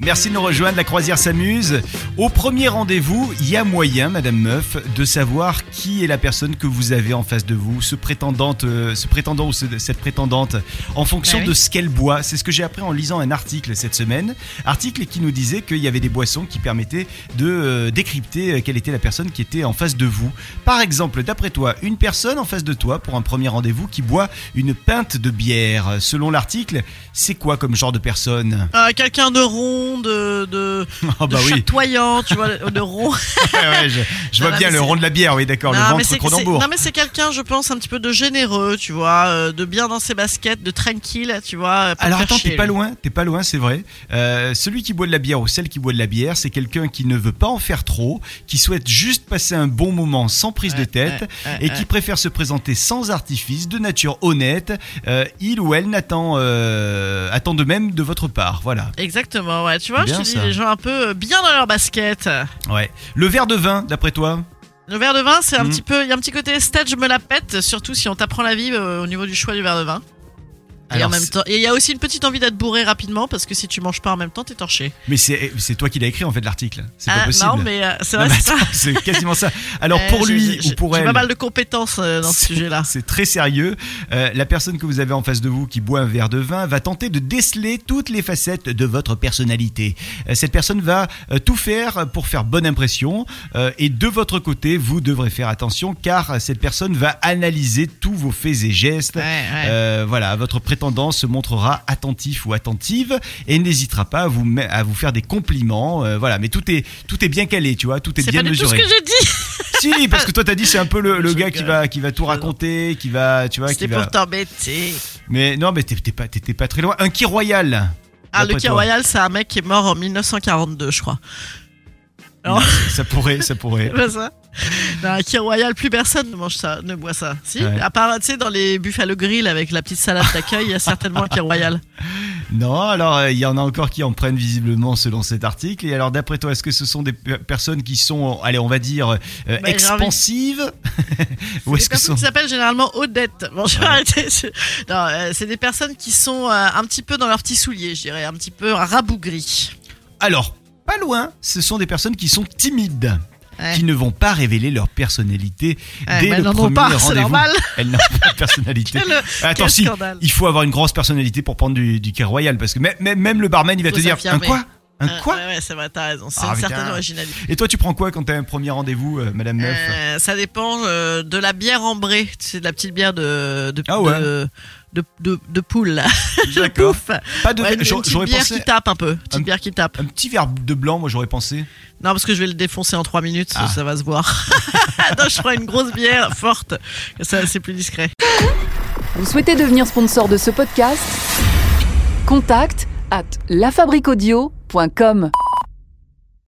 Merci de nous rejoindre, la croisière s'amuse. Au premier rendez-vous, il y a moyen, Madame Meuf, de savoir qui est la personne que vous avez en face de vous, ce prétendante, euh, ce prétendant ou ce- cette prétendante, en fonction Bah oui. de ce qu'elle boit. C'est ce que j'ai appris en lisant un article cette semaine, article qui nous disait qu'il y avait des boissons qui permettaient de euh, décrypter euh, quelle était la personne qui était en face de vous. Par exemple, d'après toi, une personne en face de toi pour un premier rendez-vous qui boit une pinte de bière. Selon l'article, c'est quoi comme genre de personne? Euh, Quelqu'un de rond, de, de, Ah de bah oui. chatoyant, tu vois, de rond. Ouais, ouais, je, je vois Non, bien le rond de la bière, oui, d'accord, le ventre Cronenbourg. non, mais c'est quelqu'un, je pense, un petit peu de généreux, tu vois, euh, de bien dans ses baskets, de tranquille, tu vois. Alors te attends, t'es pas loin, t'es pas loin, c'est vrai. Euh, celui qui boit de la bière ou celle qui boit de la bière, c'est quelqu'un qui ne veut pas en faire trop, qui souhaite juste passer un bon moment sans prise de tête et qui préfère se présenter sans artifice, de nature honnête. Euh, il ou elle n'attend euh, attend de même de votre part, voilà. Exactement, ouais. Tu vois, Bien, je te dis, ça. les gens un peu euh, bien dans leur basket. Ouais. Le verre de vin, d'après toi? Le verre de vin, c'est un Mm. petit peu, il y a un petit côté stage, je me la pète, surtout si on t'apprend la vie euh, au niveau du choix du verre de vin. Et en même temps, il y a aussi une petite envie d'être bourré rapidement parce que si tu manges pas en même temps, t'es torché. Mais c'est c'est toi qui l'as écrit en fait l'article. C'est pas Ah, possible. Non, mais euh, c'est Non, vrai, mais c'est ça. attends, c'est quasiment ça. Alors Eh, pour j'ai- lui j'ai- ou pour J'ai elle, pas mal de compétences euh, dans ce sujet-là. C'est très sérieux. Euh, la personne que vous avez en face de vous qui boit un verre de vin va tenter de déceler toutes les facettes de votre personnalité. Euh, cette personne va euh, tout faire pour faire bonne impression. Euh, et de votre côté, vous devrez faire attention car cette personne va analyser tous vos faits et gestes. Ouais, ouais. Euh, voilà, votre prétendant se montrera attentif ou attentive et n'hésitera pas à vous, à vous faire des compliments. Euh, voilà, mais tout est, tout est bien calé, tu vois, tout est, C'est bien pas du tout ce mesuré. que j'ai dit. Si, parce que toi t'as dit c'est un peu le, le gars qui va, qui va tout raconter, qui va, tu vois, qui C'était va. pour t'embêter. Mais non, mais t'es t'es pas, t'étais pas très loin. Un Key Royal. Ah, le toi. Royal, c'est un mec qui est mort en 1942, je crois. Non. ça pourrait, ça pourrait. C'est pas ça Non, un Key Royal, plus personne ne mange ça, ne boit ça. Si Ouais. À part, tu sais, dans les Buffalo Grill avec la petite salade d'accueil, il y a certainement un Key Royal. Non, alors euh, il y en a encore qui en prennent visiblement selon cet article. Et alors d'après toi, est-ce que ce sont des pe- personnes qui sont, allez, on va dire, euh, envie- expansives Ou C'est est-ce que ce personnes sont qui s'appellent généralement Odette. Bon, je vais arrêter. Non, euh, c'est des personnes qui sont euh, un petit peu dans leurs petits souliers, je dirais, un petit peu rabougris. Alors, pas loin. Ce sont des personnes qui sont timides. Ouais. Qui ne vont pas révéler leur personnalité Ouais, dès mais le premier rendez-vous. normal. Elles n'ont pas de personnalité. Quel- Attends, quel si, scandale. il faut avoir une grosse personnalité pour prendre du, du Royal parce que même, même, le barman il va te dire un quoi? Un Euh, quoi Ouais, ouais, c'est vrai, t'as raison. C'est Ah, une putain. certaine originalité. Et toi tu prends quoi quand t'as un premier rendez-vous, euh, Madame Meuf Euh, ça dépend euh, de la bière ambrée. C'est de la petite bière de de Ah ouais. de, de, de- de poule. là. D'accord. Pas de. Ouais, une, une petite bière pensé qui tape un peu. Petite Un- bière qui tape. un petit verre de blanc, moi j'aurais pensé. Non, parce que je vais le défoncer en 3 minutes, Ah. ça va se voir. non, je prends une grosse bière forte. Ça, c'est plus discret. Vous souhaitez devenir sponsor de ce podcast? Contact à lafabriquaudio.com francefineart.com.